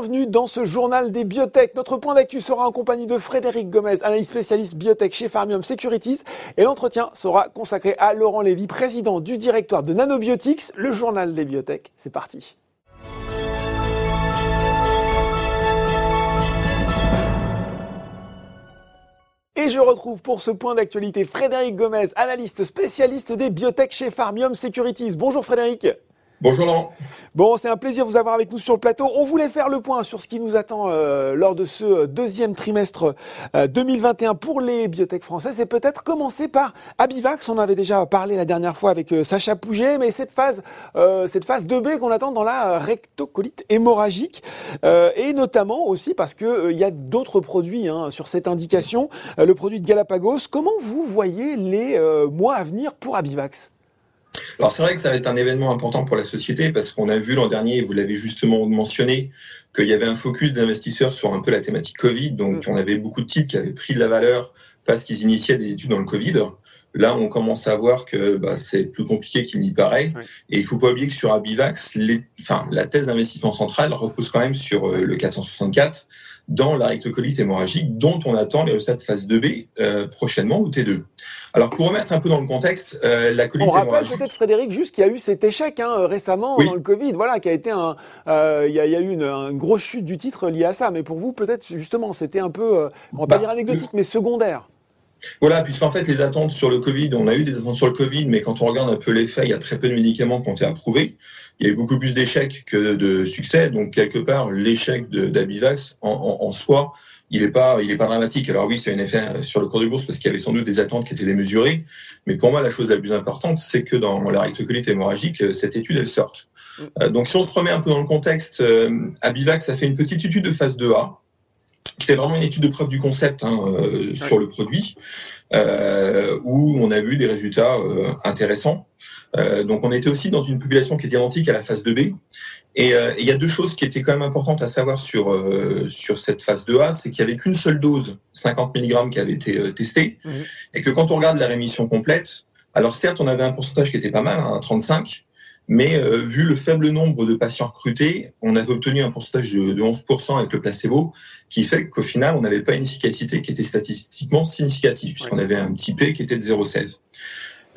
bienvenue dans ce journal des biotech. Notre point d'actu sera en compagnie de Frédéric Gomez, analyste spécialiste biotech chez Farmium Securities. Et l'entretien sera consacré à Laurent Lévy, président du directoire de Nanobiotics. Le journal des biotech, c'est parti. Et je retrouve pour ce point d'actualité Frédéric Gomez, analyste spécialiste des biotech chez Farmium Securities. Bonjour Frédéric. Bonjour Laurent. Bon, c'est un plaisir de vous avoir avec nous sur le plateau. On voulait faire le point sur ce qui nous attend euh, lors de ce deuxième trimestre 2021 euh, pour les biotech françaises et peut-être commencer par Abivax. On avait déjà parlé la dernière fois avec euh, Sacha Pouget, mais cette phase, cette phase 2B qu'on attend dans la rectocolite hémorragique et notamment aussi parce que il y a d'autres produits hein, sur cette indication, le produit de Galapagos. Comment vous voyez les mois à venir pour Abivax? Alors c'est vrai que ça va être un événement important pour la société parce qu'on a vu l'an dernier, et vous l'avez justement mentionné, qu'il y avait un focus d'investisseurs sur un peu la thématique Covid. Donc mm. on avait beaucoup de titres qui avaient pris de la valeur parce qu'ils initiaient des études dans le Covid. Là, on commence à voir que bah, c'est plus compliqué qu'il n'y paraît. Et il faut pas oublier que sur Abivax, les, enfin, la thèse d'investissement central repose quand même sur euh, le 464 dans la rectocolite hémorragique dont on attend les résultats de phase 2B euh, prochainement au T2. Alors pour remettre un peu dans le contexte, euh, la colite on rappelle peut-être Frédéric juste qu'il y a eu cet échec hein, récemment dans le Covid, voilà, qui a été un, euh, il, y a, il y, a, eu une, grosse chute du titre liée à ça. Mais pour vous peut-être justement c'était un peu, on va pas bah, dire anecdotique, mais secondaire. Voilà, puisqu'en fait, les attentes sur le Covid, on a eu des attentes sur le Covid, mais quand on regarde un peu l'effet, il y a très peu de médicaments qui ont été approuvés il y a eu beaucoup plus d'échecs que de succès. Donc, quelque part, l'échec d'Abivax en, en, soi, il n'est pas, il est pas dramatique. Alors oui, c'est un effet sur le cours de bourse parce qu'il y avait sans doute des attentes qui étaient démesurées. Mais pour moi, la chose la plus importante, c'est que dans la rectocolite hémorragique, cette étude, elle sorte. Euh, donc, si on se remet un peu dans le contexte, euh, Abivax a fait une petite étude de phase 2A qui était vraiment une étude de preuve du concept hein, euh, sur le produit, euh, où on a vu des résultats euh, intéressants. Euh, donc on était aussi dans une population qui est identique à la phase 2B. Et il y a deux choses qui étaient quand même importantes à savoir sur sur cette phase 2A, c'est qu'il y avait qu'une seule dose, 50 mg, qui avait été testée, mmh. et que quand on regarde la rémission complète, alors certes on avait un pourcentage qui était pas mal, hein, 35, mais euh, vu le faible nombre de patients recrutés, on avait obtenu un pourcentage de, 11% avec le placebo, qui fait qu'au final, on n'avait pas une efficacité qui était statistiquement significative, puisqu'on avait un petit P qui était de 0,16.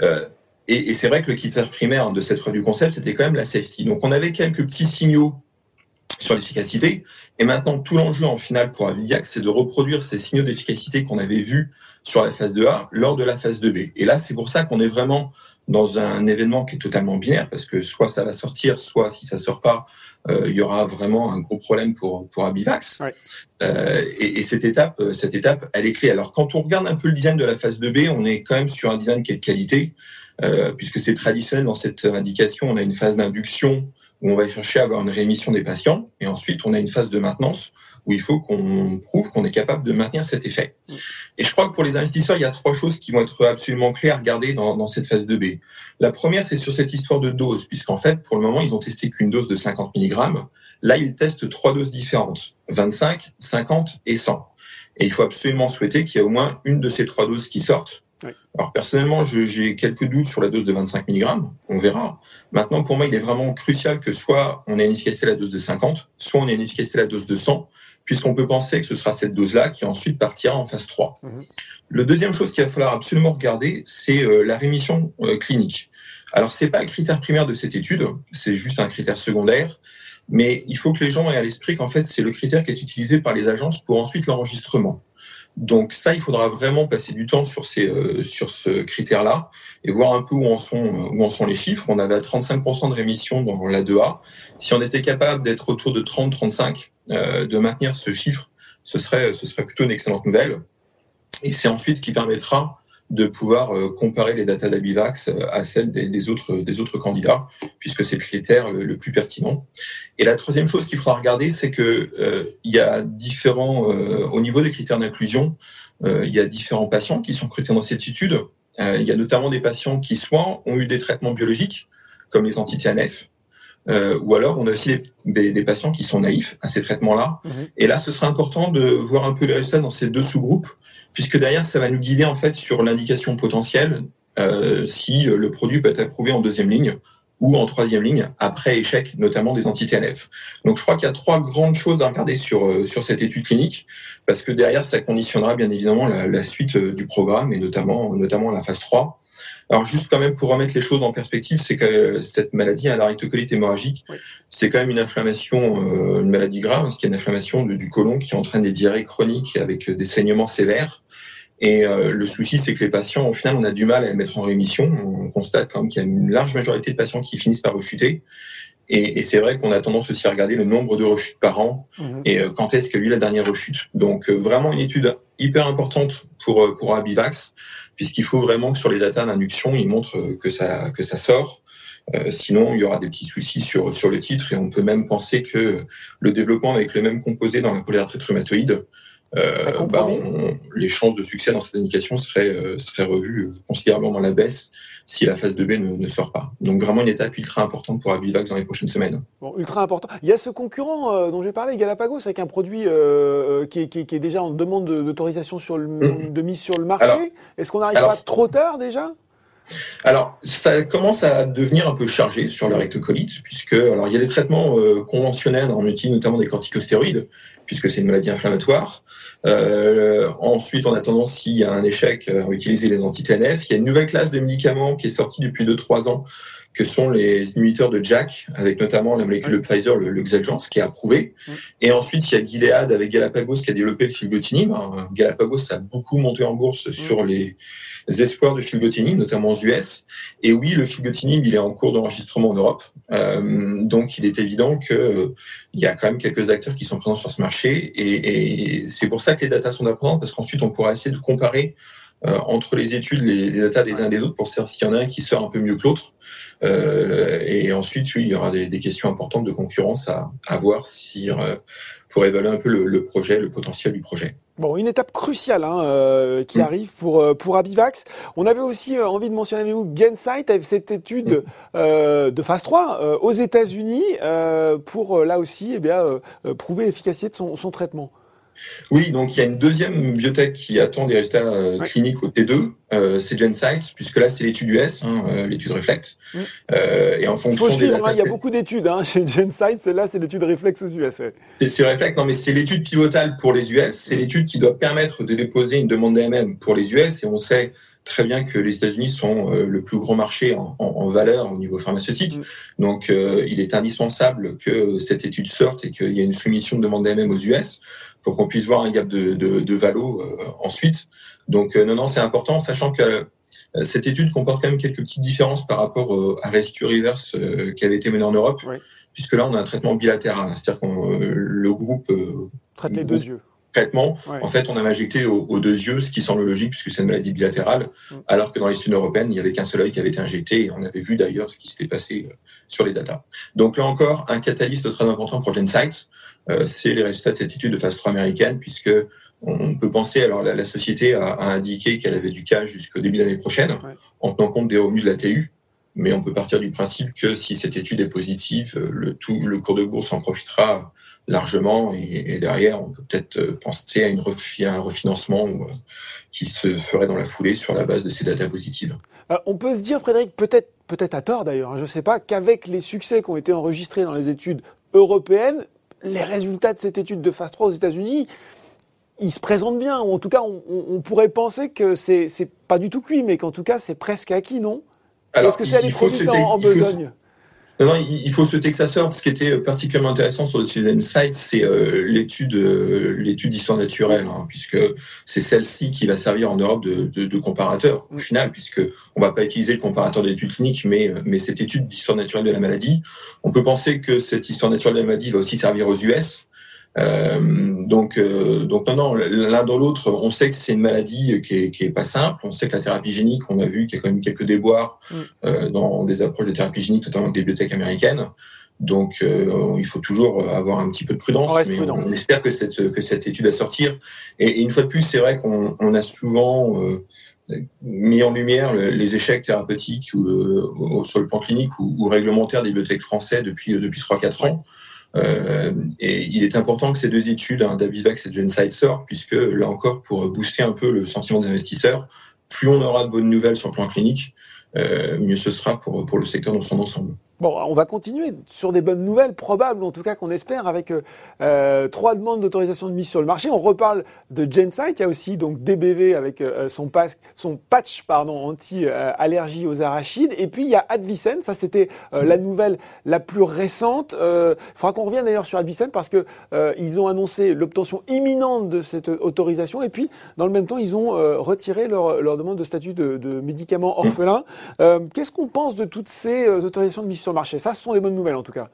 Euh, et, et c'est vrai que le critère primaire de cette preuve du concept, c'était quand même la safety. Donc on avait quelques petits signaux sur l'efficacité. Et maintenant, tout l'enjeu en finale pour Avidiac, c'est de reproduire ces signaux d'efficacité qu'on avait vus sur la phase 2A lors de la phase 2B. Et là, c'est pour ça qu'on est vraiment dans un événement qui est totalement binaire, parce que soit ça va sortir, soit si ça sort pas, euh, il y aura vraiment un gros problème pour pour Abivax. Euh, et, et, cette étape, euh, cette étape, elle est clé. Alors quand on regarde un peu le design de la phase 2B, on est quand même sur un design qui est de qualité, euh, puisque c'est traditionnel dans cette indication. On a une phase d'induction où on va chercher à avoir une rémission des patients, et ensuite on a une phase de maintenance où il faut qu'on prouve qu'on est capable de maintenir cet effet. Et je crois que pour les investisseurs, il y a trois choses qui vont être absolument claires à regarder dans, cette phase 2B. La première, c'est sur cette histoire de dose, puisqu'en fait, pour le moment, ils ont testé qu'une dose de 50 mg. Là, ils testent trois doses différentes, 25, 50 et 100. Et il faut absolument souhaiter qu'il y ait au moins une de ces trois doses qui sortent. Alors personnellement, j'ai quelques doutes sur la dose de 25 mg, on verra. Maintenant, pour moi, il est vraiment crucial que soit on ait une efficacité à la dose de 50, soit on ait une efficacité à la dose de 100, puisqu'on peut penser que ce sera cette dose-là qui ensuite partira en phase 3. Mhm. Le deuxième chose qu'il va falloir absolument regarder, c'est euh, la rémission euh, clinique. Alors, c'est pas le critère primaire de cette étude, c'est juste un critère secondaire, mais il faut que les gens aient à l'esprit qu'en fait, c'est le critère qui est utilisé par les agences pour ensuite l'enregistrement. Donc ça, il faudra vraiment passer du temps sur ces euh, sur ce critère-là et voir un peu où en sont où en sont les chiffres. On avait 35% de rémission dans la 2A. Si on était capable d'être autour de 30-35, euh, de maintenir ce chiffre, ce serait, ce serait plutôt une excellente nouvelle. Et c'est ensuite qui permettra de pouvoir euh, comparer les datas d'Abivax euh, à celles des, autres, des autres candidats, puisque c'est le critère le, plus pertinent. Et la troisième chose qu'il faudra regarder, c'est que il y a différents, au niveau des critères d'inclusion, il y a différents patients qui sont recrutés dans cette étude. il y a notamment des patients qui soit ont eu des traitements biologiques, comme les anti-TNF, euh, ou alors on a aussi des, des, patients qui sont naïfs à ces traitements-là. Mhm. Et là, ce sera important de voir un peu les résultats dans ces deux sous-groupes, puisque derrière, ça va nous guider en fait sur l'indication potentielle euh, si le produit peut être approuvé en deuxième ligne ou en troisième ligne après échec notamment des anti-TNF. Donc je crois qu'il y a trois grandes choses à regarder sur, euh, sur cette étude clinique, parce que derrière, ça conditionnera bien évidemment la, suite euh, du programme et notamment, notamment la phase 3. Alors juste quand même pour remettre les choses en perspective, c'est que cette maladie, hein, la rectocolite hémorragique, c'est quand même une inflammation, euh, une maladie grave, ce qui est une inflammation du côlon qui entraîne des diarrhées chroniques avec des saignements sévères. Et euh, le souci, c'est que les patients, au final, on a du mal à les mettre en rémission. On constate quand même qu'il y a une large majorité de patients qui finissent par rechuter. Et, et c'est vrai qu'on a tendance aussi à regarder le nombre de rechutes par an mhm. et euh, quand est-ce qu'il y a eu la dernière rechute? Donc euh, vraiment une étude hyper importante pour pour Abivax, puisqu'il faut vraiment que sur les datas d'induction, il montre que ça que ça sort. sinon, il y aura des petits soucis sur sur le titre et on peut même penser que le développement avec le même composé dans la polyarthrite rhumatoïde euh, bah, les chances de succès dans cette indication seraient, euh, seraient revues considérablement dans la baisse si la phase 2B ne, ne, sort pas. Donc vraiment une étape ultra importante pour Avivax dans les prochaines semaines. Bon, ultra important. Il y a ce concurrent euh, dont j'ai parlé, Galapagos, avec un produit qui, qui, qui, est déjà en demande d'autorisation sur le, mmh. de mise sur le marché. Est-ce qu'on n'arrive pas trop tard déjà? Alors, ça commence à devenir un peu chargé sur la rectocolite, puisque alors il y a des traitements conventionnels, on utilise notamment des corticostéroïdes, puisque c'est une maladie inflammatoire. Euh, ensuite, on a tendance, s'il y a un échec, à utiliser les anti-TNF. Il y a une nouvelle classe de médicaments qui est sortie depuis 2-3 ans, que sont les inhibiteurs de JAK, avec notamment la molécule de Pfizer, le, le Xeljanz, qui est approuvé. Et ensuite, il y a Gilead avec Galapagos qui a développé le filgotinib. Galapagos a beaucoup monté en bourse sur les espoirs de filgotinib, notamment aux US. Et oui, le filgotinib, il est en cours d'enregistrement en Europe. Euh, donc, il est évident qu'il euh, y a quand même quelques acteurs qui sont présents sur ce marché. Et, et c'est pour ça que les datas sont importantes, parce qu'ensuite, on pourra essayer de comparer entre les études, les, les datas des uns et des autres, pour savoir s'il y en a un qui sort un peu mieux que l'autre. Euh, et ensuite, oui, il y aura des, des questions importantes de concurrence à, à voir si, euh, pour évaluer un peu le, le, projet, le potentiel du projet. Bon, une étape cruciale hein, euh, qui mmh. arrive pour euh, pour Abivax. On avait aussi euh, envie de mentionner avec vous Gensight avec cette étude mmh. de phase 3 aux États-Unis pour là aussi eh bien prouver l'efficacité de son, son traitement. Oui, donc il y a une deuxième biotech qui attend des résultats euh, cliniques au T2, euh, c'est GenSight, puisque là c'est l'étude US, hein, euh, l'étude Reflect. Et en fonction il faut suivre, hein, il y a beaucoup d'études hein, chez GenSight, celle-là c'est l'étude Reflex aux US. Ouais. C'est Reflect, non mais c'est l'étude pivotale pour les US, c'est l'étude qui doit permettre de déposer une demande d'AMM pour les US, et on sait très bien que les États-Unis sont le plus gros marché en, en, en, valeur au niveau pharmaceutique. Mm. Donc, euh, il est indispensable que cette étude sorte et qu'il y ait une soumission de demande d'AMM aux US pour qu'on puisse voir un gap de, de, de valo euh, ensuite. Donc, non, non, c'est important, sachant que cette étude comporte quand même quelques petites différences par rapport à Rescue Reverse qui avait été mené en Europe, oui. puisque là, on a un traitement bilatéral, c'est-à-dire que le groupe traite les deux yeux traitement, ouais. en fait, on a injecté aux, aux, deux yeux, ce qui semble logique puisque c'est une maladie bilatérale, mm. alors que dans les études européennes, il n'y avait qu'un seul œil qui avait été injecté et on avait vu d'ailleurs ce qui s'était passé euh, sur les datas. Donc là encore, un catalyste très important pour GenSight, euh, c'est les résultats de cette étude de phase 3 américaine puisque on peut penser, alors la, la société a, a indiqué qu'elle avait du cas jusqu'au début de l'année prochaine, ouais. en tenant compte des revenus de la TU, mais on peut partir du principe que si cette étude est positive, euh, le, tout, le cours de bourse en profitera largement et, et, derrière on peut peut-être euh, penser à, une refi un refinancement euh, qui se ferait dans la foulée sur la base de ces datas positives. On peut se dire, Frédéric, peut-être peut-être à tort d'ailleurs, hein, je ne sais pas, qu'avec les succès qui ont été enregistrés dans les études européennes, les résultats de cette étude de phase 3 aux États-Unis, ils se présentent bien, ou en tout cas, on, on pourrait penser que c'est pas du tout cuit, mais qu'en tout cas, c'est presque acquis, non? Est-ce que c'est allé trop vite en, en besogne? Non, non, il faut souhaiter que ça sorte. Ce qui était particulièrement intéressant sur le Student Site, c'est euh, l'étude euh, l'étude d'histoire naturelle, hein, puisque c'est celle-ci qui va servir en Europe de, de, de comparateur au final, puisque on va pas utiliser le comparateur d'études cliniques, mais mais cette étude d'histoire naturelle de la maladie. On peut penser que cette histoire naturelle de la maladie va aussi servir aux US, euh, donc, euh, donc maintenant, l'un dans l'autre, on sait que c'est une maladie qui est, qui est pas simple. On sait que la thérapie génique, on a vu qu'il y a quand même quelques déboires mm. euh, dans des approches de thérapie génique, notamment des bibliothèques américaines. Donc, euh, il faut toujours avoir un petit peu de prudence, on mais prudent. on, espère que cette, que cette étude va sortir. Et, et une fois de plus, c'est vrai qu'on on a souvent euh, mis en lumière le, les échecs thérapeutiques ou, euh, sur le plan clinique ou, ou réglementaire des bibliothèques français depuis, depuis 3-4 ans. Et il est important que ces deux études, hein, et de Gensight, sortent, puisque là encore, pour booster un peu le sentiment des investisseurs, plus on aura de bonnes nouvelles sur le plan clinique, euh, mieux ce sera pour le secteur dans son ensemble. Bon, on va continuer sur des bonnes nouvelles, probables en tout cas qu'on espère, avec euh, euh, trois demandes d'autorisation de mise sur le marché. On reparle de Gensight, il y a aussi donc DBV avec euh, son, son patch pardon anti-allergie aux arachides, et puis il y a Advicen, ça c'était la nouvelle la plus récente. Il faudra qu'on revienne d'ailleurs sur Advicen parce que ils ont annoncé l'obtention imminente de cette autorisation, et puis dans le même temps ils ont retiré leur, demande de statut de, de médicament orphelin. Qu'est-ce qu'on pense de toutes ces autorisations de mise sur marché. Ça, ce sont des bonnes nouvelles en tout cas.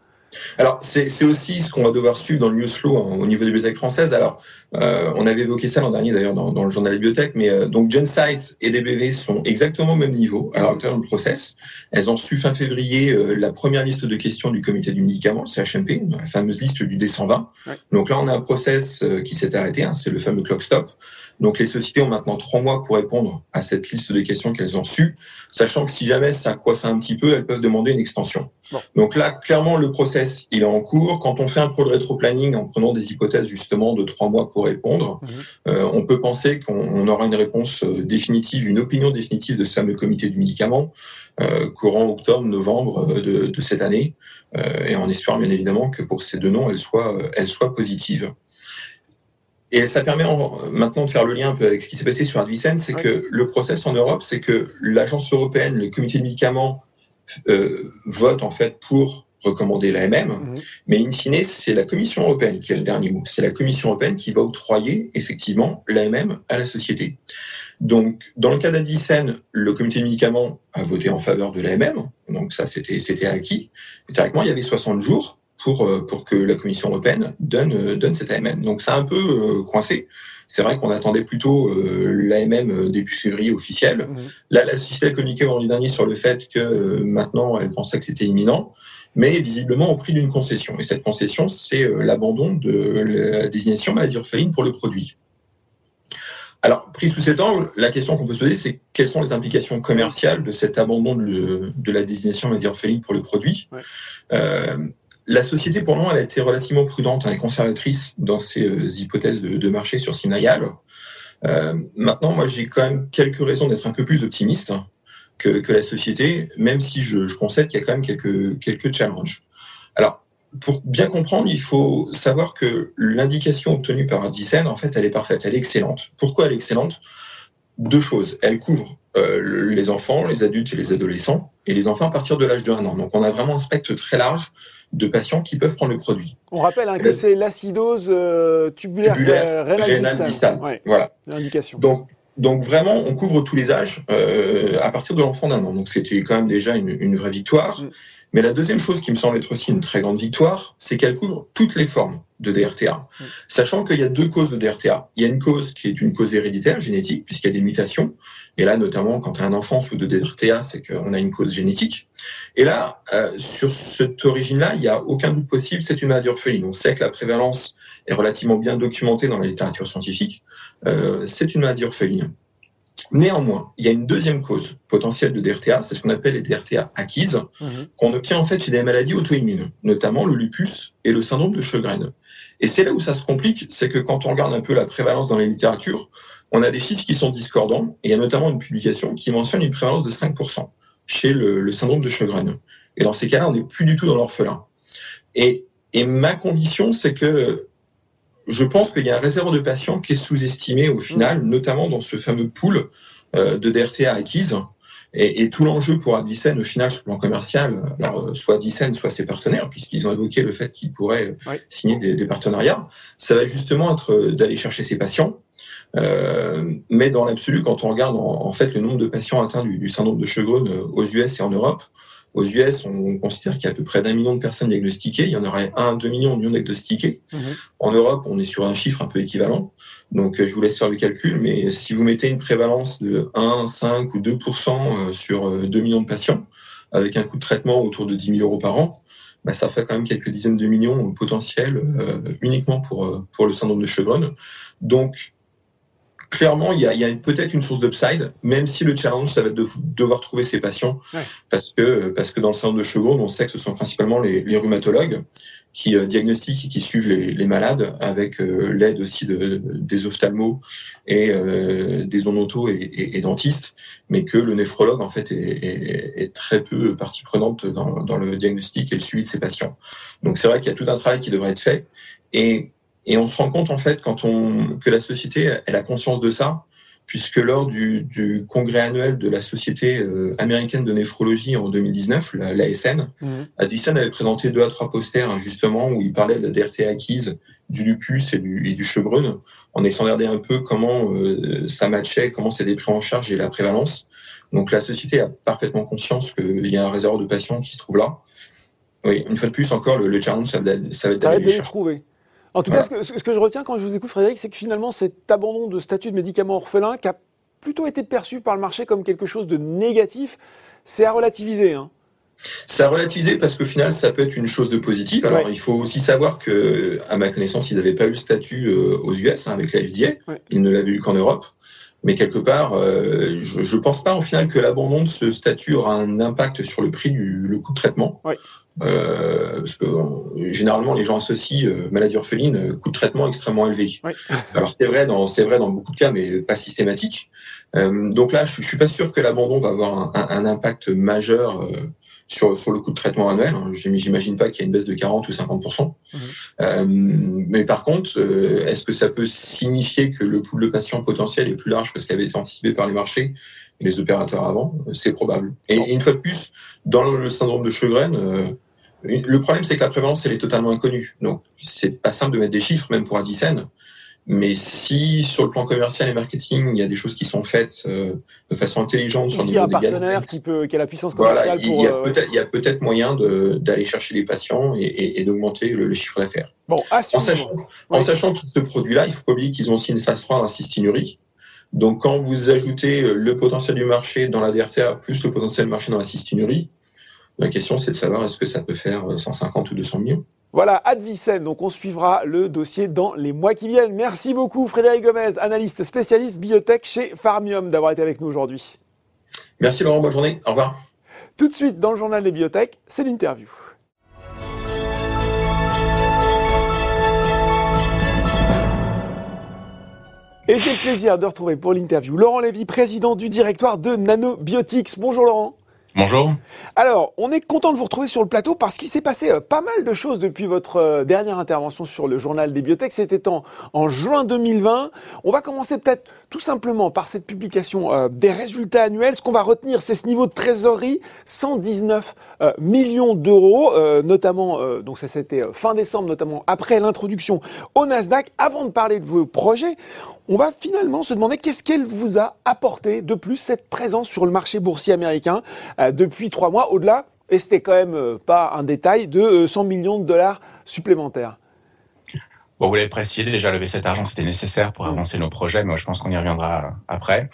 Alors, c'est aussi ce qu'on va devoir suivre dans le news flow hein, au niveau des bibliothèques françaises. Alors, euh, on avait évoqué ça l'an dernier d'ailleurs dans, le journal des bibliothèques, mais euh, donc Gensites et DBV sont exactement au même niveau à l'heure actuelle dans le process. Elles ont reçu fin février euh, la première liste de questions du comité du médicament, CHMP, la fameuse liste du D120. Donc là, on a un process qui s'est arrêté, hein, c'est le fameux clock stop. Donc les sociétés ont maintenant trois mois pour répondre à cette liste de questions qu'elles ont reçues, sachant que si jamais ça croisse un petit peu, elles peuvent demander une extension. Donc là, clairement, le process, il est en cours. Quand on fait un pro de rétro-planning en prenant des hypothèses justement de trois mois pour répondre, mhm. euh, on peut penser qu'on aura une réponse euh, définitive, une opinion définitive de ce fameux comité du médicament euh, courant octobre-novembre de, de, cette année, et en espérant bien évidemment que pour ces deux noms, elles soient, elles soient positives. Et ça permet maintenant de faire le lien un peu avec ce qui s'est passé sur Advicen, c'est que le process en Europe, c'est que l'agence européenne, le comité de médicaments euh, vote en fait pour recommander l'AMM, mhm. mais in fine, c'est la Commission européenne qui a le dernier mot. C'est la Commission européenne qui va octroyer effectivement l'AMM à la société. Donc, dans le cas d'Advicen, le comité de médicaments a voté en faveur de l'AMM, donc ça c'était c'était acquis. Et théoriquement, il y avait 60 jours pour, euh, pour que la Commission européenne donne, euh, donne cette AMM. Donc c'est un peu euh, coincé. C'est vrai qu'on attendait plutôt l'AMM début février officiel. Mmh. Là, la société a communiqué vendredi dernier sur le fait que maintenant, elle pensait que c'était imminent, mais visiblement au prix d'une concession. Et cette concession, c'est l'abandon de la désignation maladie orpheline pour le produit. Alors, pris sous cet angle, la question qu'on peut se poser, c'est quelles sont les implications commerciales de cet abandon de, de la désignation maladie orpheline pour le produit? Euh, la société, pour moment, elle a été relativement prudente et conservatrice dans ses euh, hypothèses de, marché sur Sinayal. Euh, maintenant, moi, j'ai quand même quelques raisons d'être un peu plus optimiste que, la société, même si je, concède qu'il y a quand même quelques, challenges. Alors, pour bien comprendre, il faut savoir que l'indication obtenue par Advicen, en fait, elle est parfaite, elle est excellente. Pourquoi elle est excellente? Deux choses. Elle couvre euh, les enfants, les adultes et les adolescents, et les enfants à partir de l'âge de 1 an. Donc, on a vraiment un spectre très large de patients qui peuvent prendre le produit. On rappelle hein, que c'est l'acidose euh, tubulaire, tubulaire rénale, distale. Voilà. L'indication. Donc, donc vraiment, on couvre tous les âges euh, à partir de l'enfant d'un an. Donc c'était quand même déjà une, une vraie victoire. Mm. Mais la deuxième chose qui me semble être aussi une très grande victoire, c'est qu'elle couvre toutes les formes de DRTA. Mm. Sachant qu'il y a deux causes de DRTA. Il y a une cause qui est une cause héréditaire, génétique, puisqu'il y a des mutations. Et là, notamment, quand tu as un enfant sous de DRTA, c'est qu'on a une cause génétique. Et là, euh, sur cette origine-là, il n'y a aucun doute possible, c'est une maladie orpheline. On sait que la prévalence est relativement bien documentée dans la littérature scientifique. Euh, c'est une maladie orpheline. Néanmoins, il y a une deuxième cause potentielle de DRTA, c'est ce qu'on appelle les DRTA acquises, mhm. qu'on obtient en fait chez des maladies auto-immunes, notamment le lupus et le syndrome de Sjögren. Et c'est là où ça se complique, c'est que quand on regarde un peu la prévalence dans la littérature, on a des chiffres qui sont discordants, et il y a notamment une publication qui mentionne une prévalence de 5% chez le, syndrome de Sjögren. Et dans ces cas-là, on n'est plus du tout dans l'orphelin. Et, et ma condition, c'est que je pense qu'il y a un réservoir de patients qui est sous-estimé au final, mm. notamment dans ce fameux pool euh, de DRTA acquises. Et, et tout l'enjeu pour Advicen, au final, sur le plan commercial, alors, euh, soit Advicen, soit ses partenaires, puisqu'ils ont évoqué le fait qu'ils pourraient signer des, des, partenariats, ça va justement être euh, d'aller chercher ces patients. Euh, mais dans l'absolu, quand on regarde en, en, fait le nombre de patients atteints du, du syndrome de Sjögren aux US et en Europe, aux US, on considère qu'il y a à peu près d'un million de personnes diagnostiquées. Il y en aurait un, deux millions, de millions diagnostiquées. Mhm. En Europe, on est sur un chiffre un peu équivalent. Donc, euh, je vous laisse faire le calcul. Mais si vous mettez une prévalence de 1, 5 ou 2% euh, sur 2 euh, millions de patients, avec un coût de traitement autour de 10 000 euros par an, bah, ça fait quand même quelques dizaines de millions potentiels uniquement pour, pour le syndrome de Chevron. Donc, clairement, il y a, peut-être une source d'upside, même si le challenge, ça va être de devoir trouver ses patients, parce que parce que dans le syndrome de Chevron, on sait que ce sont principalement les, rhumatologues, qui euh, diagnostiquent et qui suivent les, malades avec euh, l'aide aussi de, des ophtalmos et euh, des onotos et, et, dentistes, mais que le néphrologue en fait est, est, très peu partie prenante dans, dans, le diagnostic et le suivi de ces patients. Donc c'est vrai qu'il y a tout un travail qui devrait être fait. Et, et on se rend compte en fait quand on que la société elle a conscience de ça puisque lors du, du, congrès annuel de la Société euh, américaine de néphrologie en 2019, l'ASN, la mmh. Addison avait présenté deux à trois posters hein, justement où il parlait de la DRT acquise, du lupus et du, et du chevreune, en essayant de regarder un peu comment euh, ça matchait, comment c'était pris en charge et la prévalence. Donc la société a parfaitement conscience qu'il y a un réservoir de patients qui se trouve là. Oui, une fois de plus encore, le, le challenge, ça va, ça va être d'aller les trouver. En tout cas, ce que, ce que, je retiens quand je vous écoute, Frédéric, c'est que finalement, cet abandon de statut de médicament orphelin, qui a plutôt été perçu par le marché comme quelque chose de négatif, c'est à relativiser. Hein. C'est à relativiser parce qu'au final, ça peut être une chose de positive. Alors, il faut aussi savoir que, à ma connaissance, ils n'avaient pas eu le statut euh, aux US hein, avec la FDA. Ils ne l'avaient eu qu'en Europe. Mais quelque part, euh, je ne pense pas au final que l'abandon de ce statut aura un impact sur le prix du le coût de traitement. Euh, parce que euh, généralement les gens associent euh, maladie orpheline euh, coût de traitement extrêmement élevé. Oui. Alors c'est vrai dans c'est vrai dans beaucoup de cas, mais pas systématique. Euh, donc là, je, je suis pas sûr que l'abandon va avoir un, un, impact majeur sur sur le coût de traitement annuel. Hein. J'imagine pas qu'il y ait une baisse de 40 ou 50% mmh. Mais par contre, est-ce que ça peut signifier que le pool de patients potentiel est plus large que ce qui avait été anticipé par les marchés et les opérateurs avant? C'est probable. Et, et, une fois de plus, dans le syndrome de Sjögren le problème, c'est que la prévalence, elle est totalement inconnue. Donc, c'est pas simple de mettre des chiffres, même pour Addison. Mais si sur le plan commercial et marketing, il y a des choses qui sont faites euh, de façon intelligente sur le niveau un partenaire qui peut, qui a la puissance commerciale il, y a euh, peut-être, il y a peut-être moyen d'aller chercher les patients et, et, d'augmenter le, chiffre d'affaires. Bon, en sachant, en sachant que ce produit-là, il faut pas oublier qu'ils ont aussi une phase 3 dans la cystinurie. Donc, quand vous ajoutez le potentiel du marché dans la DRTA plus le potentiel du marché dans la cystinurie, la question, c'est de savoir est-ce que ça peut faire 150 euh, ou 200 millions? Voilà, Advicen. Donc, on suivra le dossier dans les mois qui viennent. Merci beaucoup, Frédéric Gomez, analyste spécialiste biotech chez Farmium, d'avoir été avec nous aujourd'hui. Merci, Laurent. Bonne journée. Au revoir. Tout de suite, dans le journal des biotech, c'est l'interview. Et j'ai le plaisir de retrouver pour l'interview Laurent Lévy, président du directoire de Nanobiotics. Bonjour Laurent. Bonjour. Alors, on est content de vous retrouver sur le plateau parce qu'il s'est passé euh, pas mal de choses depuis votre euh, dernière intervention sur le journal des biotech. C'était en, juin 2020. On va commencer peut-être tout simplement par cette publication euh, des résultats annuels. Ce qu'on va retenir, c'est ce niveau de trésorerie, 119 millions d'euros, notamment, donc ça c'était fin décembre, notamment après l'introduction au Nasdaq. Avant de parler de vos projets, on va finalement se demander qu'est-ce qu'elle vous a apporté de plus cette présence sur le marché boursier américain euh, depuis trois mois, au-delà, et c'était quand même euh, pas un détail, de 100 euh, millions de dollars supplémentaires. Bon, vous l'avez précisé, déjà lever cet argent, c'était nécessaire pour avancer nos projets, mais je pense qu'on y reviendra après.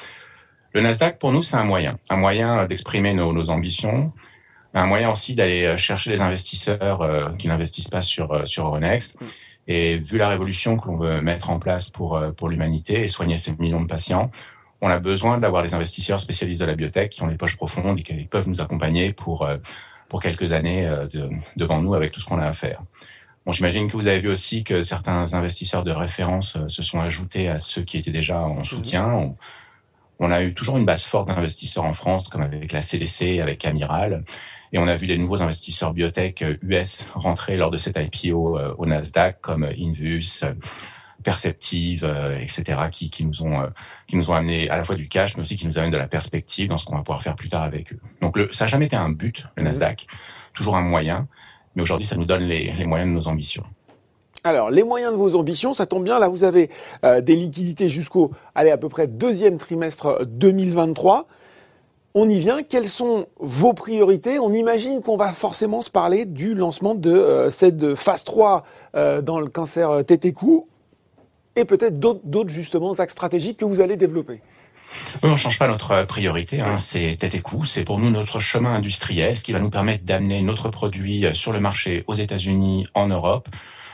Le Nasdaq, pour nous, c'est un moyen, un moyen d'exprimer nos, ambitions, un moyen aussi d'aller chercher des investisseurs qui n'investissent pas sur sur Euronext. Et vu la révolution que l'on veut mettre en place pour pour l'humanité et soigner ces millions de patients, on a besoin d'avoir les investisseurs spécialistes de la biotech qui ont les poches profondes et qui peuvent nous accompagner pour, euh, pour quelques années euh, devant nous avec tout ce qu'on a à faire. Bon, j'imagine que vous avez vu aussi que certains investisseurs de référence euh, se sont ajoutés à ceux qui étaient déjà en soutien. On, on a eu toujours une base forte d'investisseurs en France, comme avec la CDC, avec Amiral. Et on a vu des nouveaux investisseurs biotech US rentrer lors de cette IPO au Nasdaq, comme Invus, perceptives, euh, etc., qui, qui, nous ont, euh, qui nous ont amené à la fois du cash, mais aussi qui nous amènent de la perspective dans ce qu'on va pouvoir faire plus tard avec eux. Donc le, ça n'a jamais été un but, le mhm. Nasdaq, toujours un moyen, mais aujourd'hui, ça nous donne les, les, moyens de nos ambitions. Alors, les moyens de vos ambitions, ça tombe bien. Là, vous avez euh, des liquidités jusqu'au, allez, à peu près deuxième trimestre 2023. On y vient. Quelles sont vos priorités? On imagine qu'on va forcément se parler du lancement de cette phase 3 dans le cancer TT-cou et peut-être d'autres justement axes stratégiques que vous allez développer. On ne change pas notre priorité, hein. c'est tête et coup, c'est pour nous notre chemin industriel, ce qui va nous permettre d'amener notre produit sur le marché aux États-Unis, en Europe,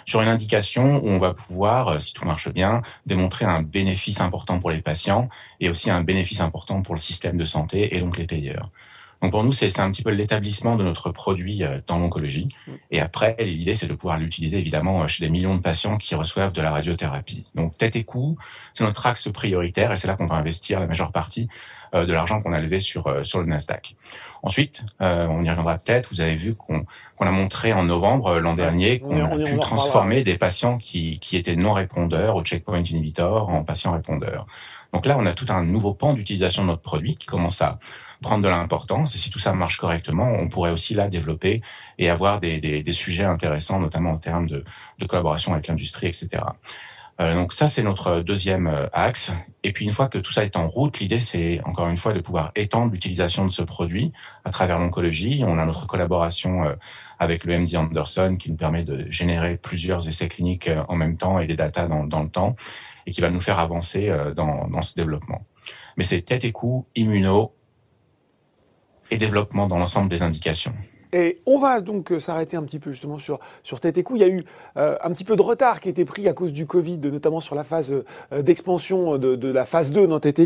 sur une indication où on va pouvoir, si tout marche bien, démontrer un bénéfice important pour les patients et aussi un bénéfice important pour le système de santé et donc les payeurs. Donc pour nous, c'est un petit peu l'établissement de notre produit euh, dans l'oncologie. Et après, l'idée, c'est de pouvoir l'utiliser évidemment euh, chez des millions de patients qui reçoivent de la radiothérapie. Donc tête et cou, c'est notre axe prioritaire et c'est là qu'on va investir la majeure partie euh, de l'argent qu'on a levé sur sur le Nasdaq. Ensuite, on y reviendra peut-être. Vous avez vu qu'on qu'on a montré en novembre l'an dernier qu'on a pu transformer des patients qui qui étaient non répondeurs au checkpoint inhibitor en patients répondeurs. Donc là, on a tout un nouveau pan d'utilisation de notre produit qui commence à prendre de l'importance. Et si tout ça marche correctement, on pourrait aussi là développer et avoir des, des, des sujets intéressants, notamment en termes de, de collaboration avec l'industrie, etc. Euh, donc ça, c'est notre deuxième euh, axe. Et puis une fois que tout ça est en route, l'idée, c'est encore une fois de pouvoir étendre l'utilisation de ce produit à travers l'oncologie. On a notre collaboration euh, avec le MD Anderson qui nous permet de générer plusieurs essais cliniques en même temps et des datas dans, le temps et qui va nous faire avancer dans, dans ce développement. Mais c'est tête et cou, immuno, et développement dans l'ensemble des indications. Et on va donc euh, s'arrêter un petit peu justement sur, sur. Il y a eu euh, un petit peu de retard qui a été pris à cause du Covid, notamment sur la phase euh, d'expansion de, la phase 2 dans Tête.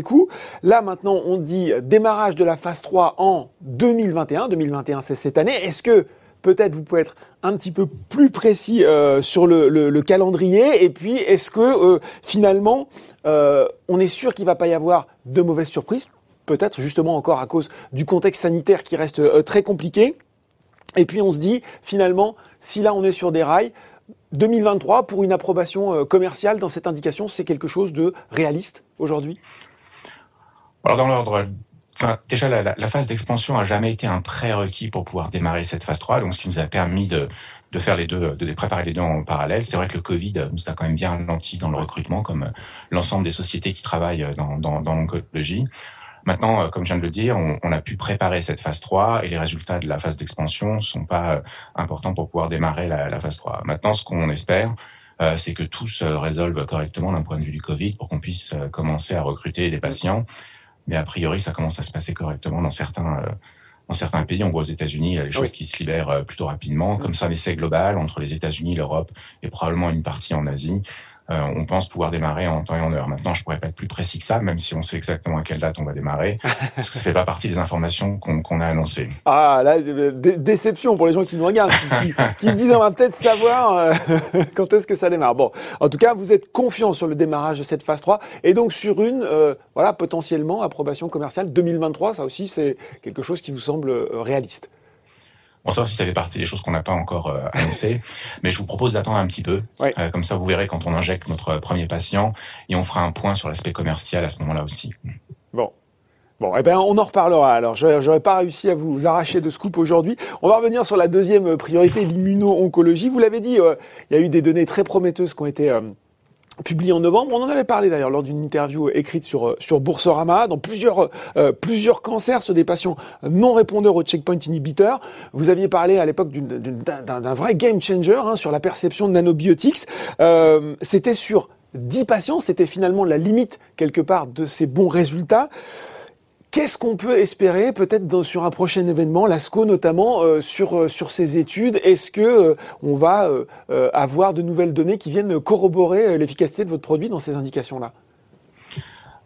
Là maintenant, on dit démarrage de la phase 3 en 2021. 2021, c'est cette année. Est-ce que peut-être vous pouvez être un petit peu plus précis sur le, le, le, calendrier? Et puis, est-ce que finalement, on est sûr qu'il ne va pas y avoir de mauvaises surprises? Peut-être justement encore à cause du contexte sanitaire qui reste très compliqué. Et puis on se dit, finalement, si là on est sur des rails, 2023 pour une approbation euh, commerciale dans cette indication, c'est quelque chose de réaliste aujourd'hui? Alors dans l'ordre, déjà la, phase d'expansion a jamais été un prérequis pour pouvoir démarrer cette phase 3, donc ce qui nous a permis de, préparer les deux en parallèle. C'est vrai que le Covid nous a quand même bien ralenti dans le recrutement, comme l'ensemble des sociétés qui travaillent dans, dans l'oncologie. Maintenant, euh, comme je viens de le dire, on, on, a pu préparer cette phase 3 et les résultats de la phase d'expansion sont pas euh, importants pour pouvoir démarrer la, la phase 3. Maintenant, ce qu'on espère, euh, c'est que tout se résolve correctement d'un point de vue du Covid pour qu'on puisse commencer à recruter des patients. Mais a priori, ça commence à se passer correctement dans certains dans certains pays, on voit aux États-Unis, il y a des choses qui se libèrent plutôt rapidement. Comme ça, un essai global entre les États-Unis, l'Europe et probablement une partie en Asie. Euh, on pense pouvoir démarrer en temps et en heure. Maintenant, je pourrais pas être plus précis que ça, même si on sait exactement à quelle date on va démarrer, parce que ça fait pas partie des informations qu'on a annoncées. Ah, là, déception pour les gens qui nous regardent, qui, qui, se disent on va peut-être savoir euh, quand est-ce que ça démarre. Bon, en tout cas, vous êtes confiant sur le démarrage de cette phase 3 et donc sur une, euh, voilà, potentiellement approbation commerciale 2023. Ça aussi, c'est quelque chose qui vous semble réaliste. Bon, ça aussi, ça fait partie des choses qu'on n'a pas encore euh, annoncées, mais je vous propose d'attendre un petit peu. Euh, comme ça, vous verrez quand on injecte notre premier patient et on fera un point sur l'aspect commercial à ce moment-là aussi. Bon. Bon, eh ben, on en reparlera. Alors, j'aurais pas réussi à vous arracher de scoop aujourd'hui. On va revenir sur la deuxième priorité, l'immuno-oncologie. Vous l'avez dit, euh, il y a eu des données très prometteuses qui ont été publié en novembre. On en avait parlé d'ailleurs lors d'une interview écrite sur euh, sur Boursorama. Dans plusieurs euh, plusieurs cancers sur des patients non répondeurs au checkpoint inhibiteur. Vous aviez parlé à l'époque d'un vrai game changer hein, sur la perception de nanobiotics. Euh, c'était sur 10 patients. C'était finalement la limite quelque part de ces bons résultats. Qu'est-ce qu'on peut espérer peut-être sur un prochain événement, l'ASCO notamment, euh, sur, euh, sur ces études? Est-ce que euh, on va avoir de nouvelles données qui viennent corroborer l'efficacité de votre produit dans ces indications-là?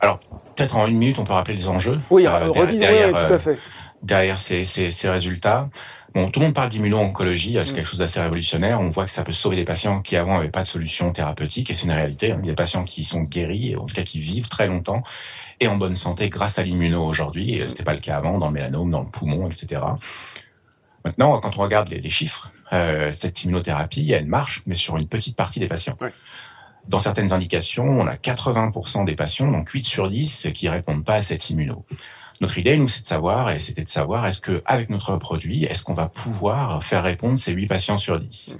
Alors, peut-être en une minute, on peut rappeler les enjeux. Oui, derrière, tout à fait. Derrière ces, ces, ces résultats. Bon, tout le monde parle d'immuno-oncologie, c'est mm. quelque chose d'assez révolutionnaire. On voit que ça peut sauver des patients qui avant n'avaient pas de solution thérapeutique, et c'est une réalité. Hein. Il y a des patients qui sont guéris, en tout cas qui vivent très longtemps, et en bonne santé grâce à l'immuno aujourd'hui. Et c'était pas le cas avant dans le mélanome, dans le poumon, etc. Maintenant, quand on regarde les, chiffres, euh, cette immunothérapie, elle marche, mais sur une petite partie des patients. Dans certaines indications, on a 80% des patients, donc 8 sur 10, qui répondent pas à cette immuno. Notre idée, nous, c'est de savoir, et c'était de savoir, est-ce que avec notre produit, est-ce qu'on va pouvoir faire répondre ces 8 patients sur 10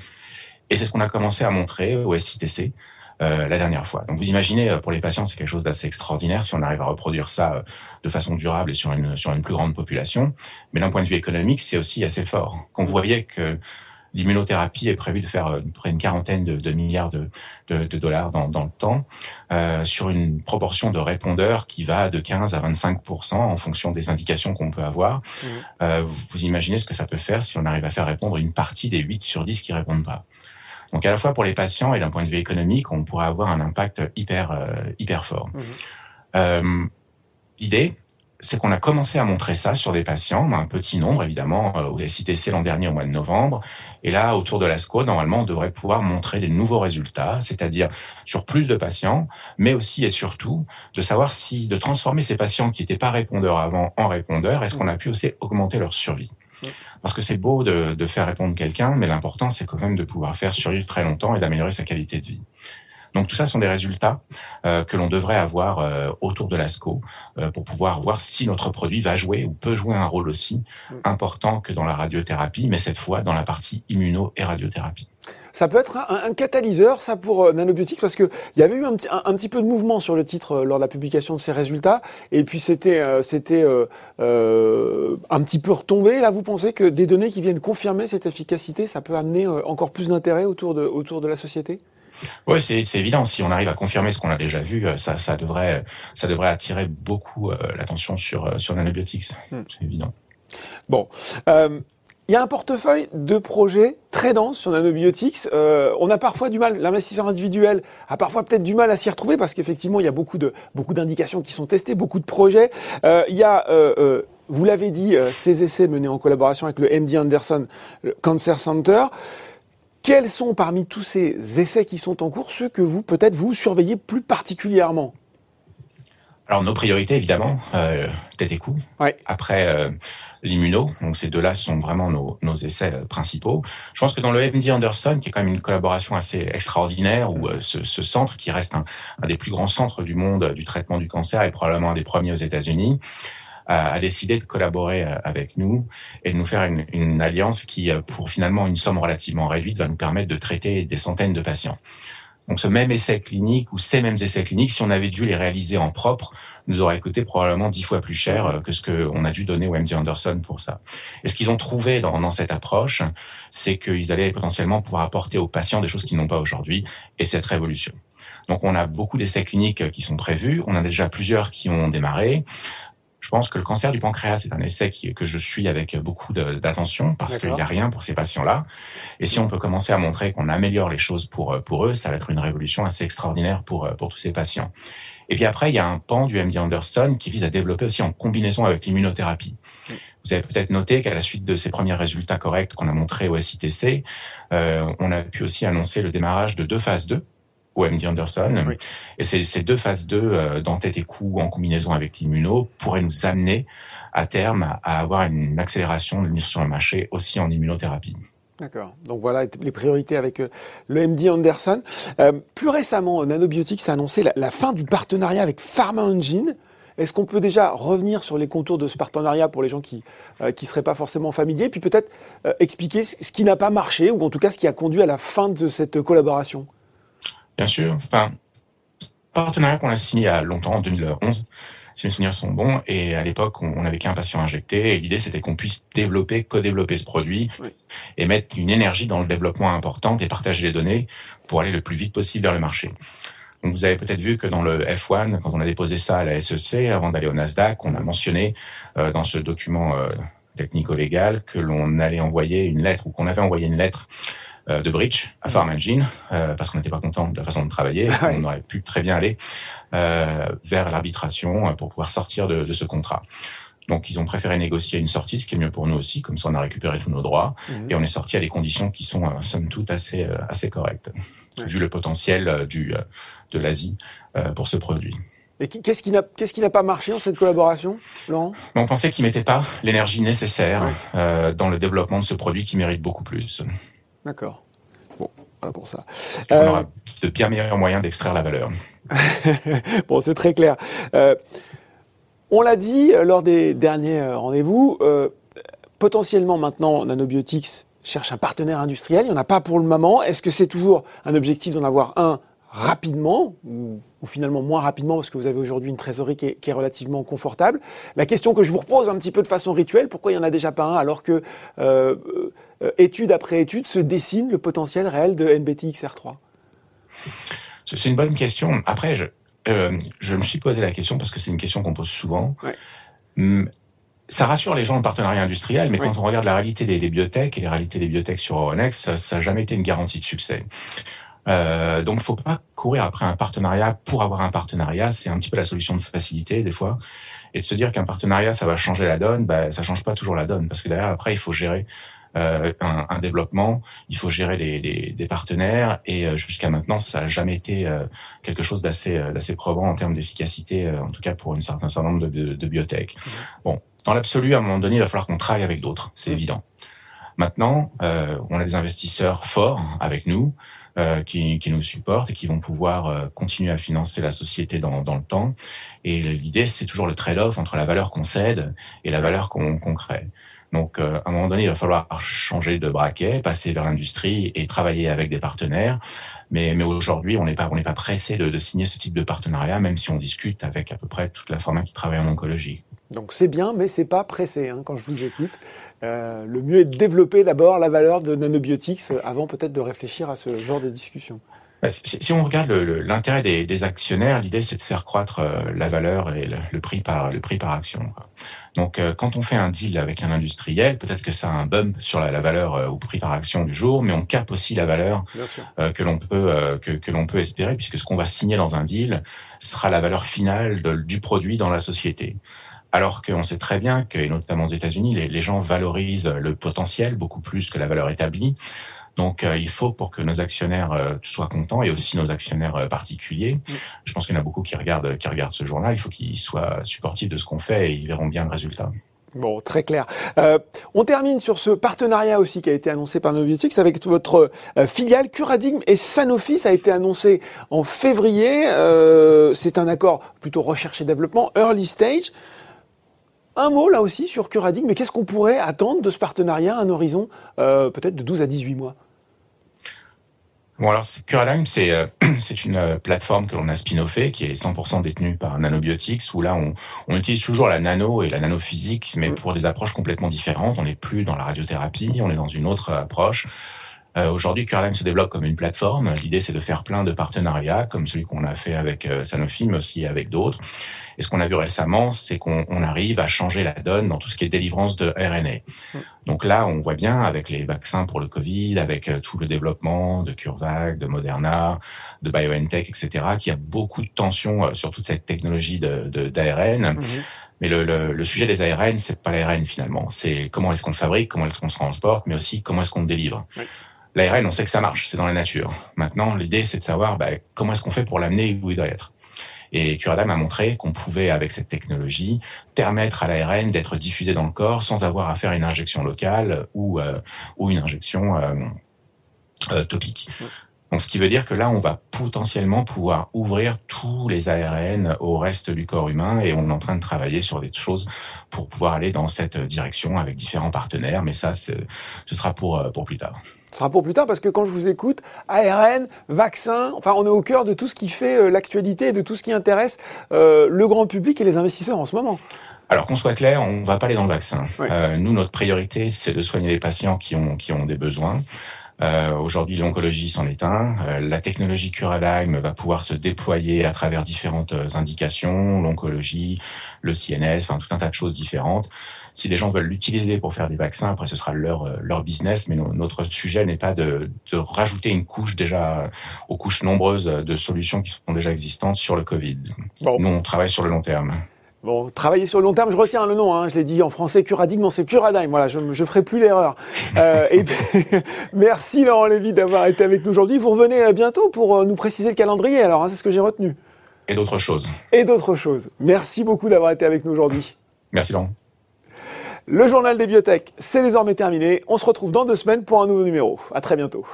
Et c'est ce qu'on a commencé à montrer au SITC la dernière fois. Donc vous imaginez, euh, pour les patients, c'est quelque chose d'assez extraordinaire si on arrive à reproduire ça euh, de façon durable et sur une, sur une plus grande population. Mais d'un point de vue économique, c'est aussi assez fort. Quand vous voyez que l'immunothérapie est prévue de faire près une quarantaine de, de milliards de, de, de, dollars dans, dans le temps, euh, sur une proportion de répondeurs qui va de 15 à 25 en fonction des indications qu'on peut avoir. Mmh. Euh, vous imaginez ce que ça peut faire si on arrive à faire répondre une partie des 8 sur 10 qui répondent pas. Donc à la fois pour les patients et d'un point de vue économique, on pourrait avoir un impact hyper euh, hyper fort. Mmh. Euh, L'idée, c'est qu'on a commencé à montrer ça sur des patients, un petit nombre évidemment, euh, avez cité l'an dernier au mois de novembre, et là autour de l'ASCO, normalement on devrait pouvoir montrer des nouveaux résultats, c'est-à-dire sur plus de patients, mais aussi et surtout de savoir si de transformer ces patients qui n'étaient pas répondeurs avant en répondeurs, est-ce qu'on a pu aussi augmenter leur survie parce que c'est beau de, de, faire répondre quelqu'un, mais l'important, c'est quand même de pouvoir faire survivre très longtemps et d'améliorer sa qualité de vie. Donc tout ça sont des résultats euh, que l'on devrait avoir euh, autour de l'ASCO euh, pour pouvoir voir si notre produit va jouer ou peut jouer un rôle aussi important que dans la radiothérapie, mais cette fois dans la partie immuno et radiothérapie. Ça peut être un, un catalyseur, ça, pour euh, Nanobiotics, parce que il y avait eu un petit, un, petit peu de mouvement sur le titre euh, lors de la publication de ces résultats, et puis c'était, euh, c'était un petit peu retombé. Là, vous pensez que des données qui viennent confirmer cette efficacité, ça peut amener encore plus d'intérêt autour de, autour de la société? Oui, c'est évident. Si on arrive à confirmer ce qu'on a déjà vu, ça, ça, devrait, ça devrait attirer beaucoup l'attention sur, sur Nanobiotics. Hmm. C'est évident. Bon. Euh, il y a un portefeuille de projets très dense sur Nanobiotics. Euh, on a parfois du mal, l'investisseur individuel a parfois peut-être du mal à s'y retrouver parce qu'effectivement, il y a beaucoup de beaucoup d'indications qui sont testées, beaucoup de projets. Euh, il y a, euh, vous l'avez dit, ces essais menés en collaboration avec le MD Anderson Cancer Center. Quels sont parmi tous ces essais qui sont en cours ceux que vous, peut-être, vous surveillez plus particulièrement? Alors, nos priorités, évidemment, euh, tête et cou. Ouais. Après, euh, l'immuno. Donc, ces deux-là sont vraiment nos, nos, essais euh, principaux. Je pense que dans le MD Anderson, qui est quand même une collaboration assez extraordinaire, où euh, ce, ce, centre, qui reste un, un, des plus grands centres du monde du traitement du cancer, est probablement un des premiers aux États-Unis, a, décidé de collaborer euh, avec nous et de nous faire une, une, alliance qui, euh, pour finalement une somme relativement réduite, va nous permettre de traiter des centaines de patients. Donc ce même essai clinique ou ces mêmes essais cliniques, si on avait dû les réaliser en propre, nous aurait coûté probablement dix fois plus cher euh, que ce qu'on a dû donner au MD Anderson pour ça. Et ce qu'ils ont trouvé dans, dans cette approche, c'est qu'ils allaient potentiellement pouvoir apporter aux patients des choses qu'ils n'ont pas aujourd'hui, et cette révolution. Donc on a beaucoup d'essais cliniques qui sont prévus, on a déjà plusieurs qui ont démarré. Je pense que le cancer du pancréas, c'est un essai qui, que je suis avec beaucoup d'attention parce qu'il n'y a rien pour ces patients-là. Et si on peut commencer à montrer qu'on améliore les choses pour, pour eux, ça va être une révolution assez extraordinaire pour, pour tous ces patients. Et puis après, il y a un pan du MD Anderson qui vise à développer aussi en combinaison avec l'immunothérapie. Vous avez peut-être noté qu'à la suite de ces premiers résultats corrects qu'on a montrés au SITC, euh, on a pu aussi annoncer le démarrage de deux phases 2 au MD Anderson. Oui. Et ces, ces, deux phases 2 euh, dans tête et cou en combinaison avec l'immuno pourraient nous amener à terme à avoir une accélération de mise sur le marché aussi en immunothérapie. D'accord. Donc voilà les priorités avec euh, le MD Anderson. Euh, plus récemment, Nanobiotics a annoncé la, la, fin du partenariat avec Pharma Engine. Est-ce qu'on peut déjà revenir sur les contours de ce partenariat pour les gens qui euh, qui seraient pas forcément familiers, puis peut-être euh, expliquer ce qui n'a pas marché ou en tout cas ce qui a conduit à la fin de cette collaboration Bien sûr. Enfin, partenariat qu'on a signé il y a longtemps, en 2011, si mes souvenirs sont bons. Et à l'époque, on n'avait qu'un patient injecté. Et l'idée, c'était qu'on puisse développer, co-développer ce produit oui. et mettre une énergie dans le développement importante et partager les données pour aller le plus vite possible vers le marché. Donc, vous avez peut-être vu que dans le F1, quand on a déposé ça à la SEC, avant d'aller au Nasdaq, on a mentionné euh, dans ce document euh, technico-légal que l'on allait envoyer une lettre ou qu'on avait envoyé une lettre de bridge à Farm Engine euh, parce qu'on n'était pas content de la façon de travailler. Ah on aurait pu très bien aller euh, vers l'arbitration pour pouvoir sortir de, de, ce contrat. Donc, ils ont préféré négocier une sortie, ce qui est mieux pour nous aussi. Comme ça, on a récupéré tous nos droits mmh. et on est sorti à des conditions qui sont, euh, somme toute, assez, euh, assez correctes, mmh. vu le potentiel euh, du, de l'Asie pour ce produit. Et qu'est-ce qui n'a pas marché dans cette collaboration, Laurent? On pensait qu'ils mettaient pas l'énergie nécessaire ouais. dans le développement de ce produit qui mérite beaucoup plus. D'accord. Bon, voilà pour ça. On euh... aura de bien meilleurs moyens d'extraire la valeur. bon, c'est très clair. Euh, on l'a dit lors des derniers rendez-vous, euh, potentiellement maintenant, Nanobiotics cherche un partenaire industriel. Il n'y en a pas pour le moment. Est-ce que c'est toujours un objectif d'en avoir un rapidement ou, ou, finalement moins rapidement parce que vous avez aujourd'hui une trésorerie qui est, qui est, relativement confortable. La question que je vous repose un petit peu de façon rituelle, pourquoi il n'y en a déjà pas un alors que euh, euh, étude après étude se dessine le potentiel réel de NBTXR3 C'est une bonne question. Après, je, euh, je me suis posé la question parce que c'est une question qu'on pose souvent. Ouais. Hum, ça rassure les gens en partenariat industriel, mais oui. quand on regarde la réalité des, des biotech et les réalités des biotech sur Euronext, ça n'a jamais été une garantie de succès. Euh, donc, il faut pas courir après un partenariat pour avoir un partenariat. C'est un petit peu la solution de facilité des fois. Et de se dire qu'un partenariat, ça va changer la donne, bah, ça change pas toujours la donne, parce que derrière, après, il faut gérer euh, un, un, développement, il faut gérer les, les, des partenaires, et euh, jusqu'à maintenant, ça n'a jamais été euh, quelque chose d'assez d'assez probant en termes d'efficacité, en tout cas pour un certain, certain nombre de, de, de biotech. Mmh. Bon, dans l'absolu, à un moment donné, il va falloir qu'on travaille avec d'autres, c'est mmh. évident. Maintenant, on a des investisseurs forts avec nous. Euh, qui, nous supportent et qui vont pouvoir euh, continuer à financer la société dans, dans le temps. Et l'idée, c'est toujours le trade-off entre la valeur qu'on cède et la valeur qu'on qu crée. Donc, euh, à un moment donné, il va falloir changer de braquet, passer vers l'industrie et travailler avec des partenaires. Mais, aujourd'hui, on n'est pas, pas pressé de, de, signer ce type de partenariat, même si on discute avec à peu près toute la pharma qui travaille en oncologie. Donc c'est bien, mais c'est pas pressé hein, quand je vous écoute. Euh, le mieux est de développer d'abord la valeur de nanobiotics avant peut-être de réfléchir à ce genre de discussion. Bah, si, si on regarde l'intérêt des, des, actionnaires, l'idée c'est de faire croître euh, la valeur et le, le, prix par le prix par action. Donc euh, quand on fait un deal avec un industriel, peut-être que ça a un bump sur la, la valeur euh, au prix par action du jour, mais on capte aussi la valeur euh, que l'on peut que, que l'on peut espérer, puisque ce qu'on va signer dans un deal sera la valeur finale de, du produit dans la société. Alors qu'on sait très bien que, et notamment aux États-Unis, les, les, gens valorisent le potentiel beaucoup plus que la valeur établie. Donc, euh, il faut pour que nos actionnaires euh, soient contents et aussi nos actionnaires euh, particuliers. Je pense qu'il y en a beaucoup qui regardent, qui regardent ce journal. Il faut qu'ils soient supportifs de ce qu'on fait et ils verront bien le résultat. Bon, très clair. Euh, on termine sur ce partenariat aussi qui a été annoncé par Noviotics avec votre euh, filiale Curadigm et Sanofi. Ça a été annoncé en février. Euh, c'est un accord plutôt recherche et développement, early stage. Un mot là aussi sur Curadigm, mais qu'est-ce qu'on pourrait attendre de ce partenariat à un horizon euh, peut-être de 12 à 18 mois? Bon alors Curadigm c'est euh, c'est une euh, plateforme que l'on a spin-offée qui est 100% détenue par Nanobiotics où là on, on, utilise toujours la nano et la nanophysique mais pour des approches complètement différentes. On n'est plus dans la radiothérapie, on est dans une autre approche. Euh, Aujourd'hui, Curadigm se développe comme une plateforme. L'idée, c'est de faire plein de partenariats, comme celui qu'on a fait avec euh, Sanofi, mais aussi avec d'autres. Et ce qu'on a vu récemment, c'est qu'on arrive à changer la donne dans tout ce qui est délivrance de RNA. Mm. Donc là, on voit bien avec les vaccins pour le Covid, avec euh, tout le développement de CureVac, de Moderna, de BioNTech, etc., qu'il y a beaucoup de tensions euh, sur toute cette technologie d'ARN. De, de, mmh. Mais le, le, le, sujet des ARN, c'est pas l'ARN finalement. C'est comment est-ce qu'on le fabrique, comment est-ce qu'on se transporte, mais aussi comment est-ce qu'on le délivre. Oui. L'ARN, on sait que ça marche, c'est dans la nature. Maintenant, l'idée, c'est de savoir bah, comment est-ce qu'on fait pour l'amener où il doit être. Et Curadigm a montré qu'on pouvait, avec cette technologie, permettre à l'ARN d'être diffusé dans le corps sans avoir à faire une injection locale ou, euh, une injection euh, euh, topique. Donc, ce qui veut dire que là, on va potentiellement pouvoir ouvrir tous les ARN au reste du corps humain et on est en train de travailler sur des choses pour pouvoir aller dans cette direction avec différents partenaires. Mais ça, ce sera pour, pour plus tard. Ce sera pour plus tard parce que quand je vous écoute, ARN, vaccin, enfin, on est au cœur de tout ce qui fait euh, l'actualité, de tout ce qui intéresse euh, le grand public et les investisseurs en ce moment. Alors qu'on soit clair, on ne va pas aller dans le vaccin. Oui. Euh, nous, notre priorité, c'est de soigner les patients qui ont qui ont des besoins. Euh, Aujourd'hui, l'oncologie s'en est un. Euh, la technologie Curadigm va pouvoir se déployer à travers différentes euh, indications, l'oncologie, le CNS, enfin tout un tas de choses différentes. Si les gens veulent l'utiliser pour faire des vaccins, après ce sera leur euh, leur business. Mais no, notre sujet n'est pas de, de rajouter une couche déjà aux couches nombreuses de solutions qui sont déjà existantes sur le Covid. Bon. Nous, on travaille sur le long terme. Bon, travailler sur le long terme, je retiens le nom, hein, je l'ai dit en français, Curadigm, non, c'est Curadigm, voilà, je ne ferai plus l'erreur. euh, et puis, merci Laurent Lévy d'avoir été avec nous aujourd'hui. Vous revenez bientôt pour nous préciser le calendrier, alors, hein, c'est ce que j'ai retenu. Et d'autres choses. Et d'autres choses. Merci beaucoup d'avoir été avec nous aujourd'hui. Merci Laurent. Le journal des biotech, c'est désormais terminé. On se retrouve dans deux semaines pour un nouveau numéro. À très bientôt.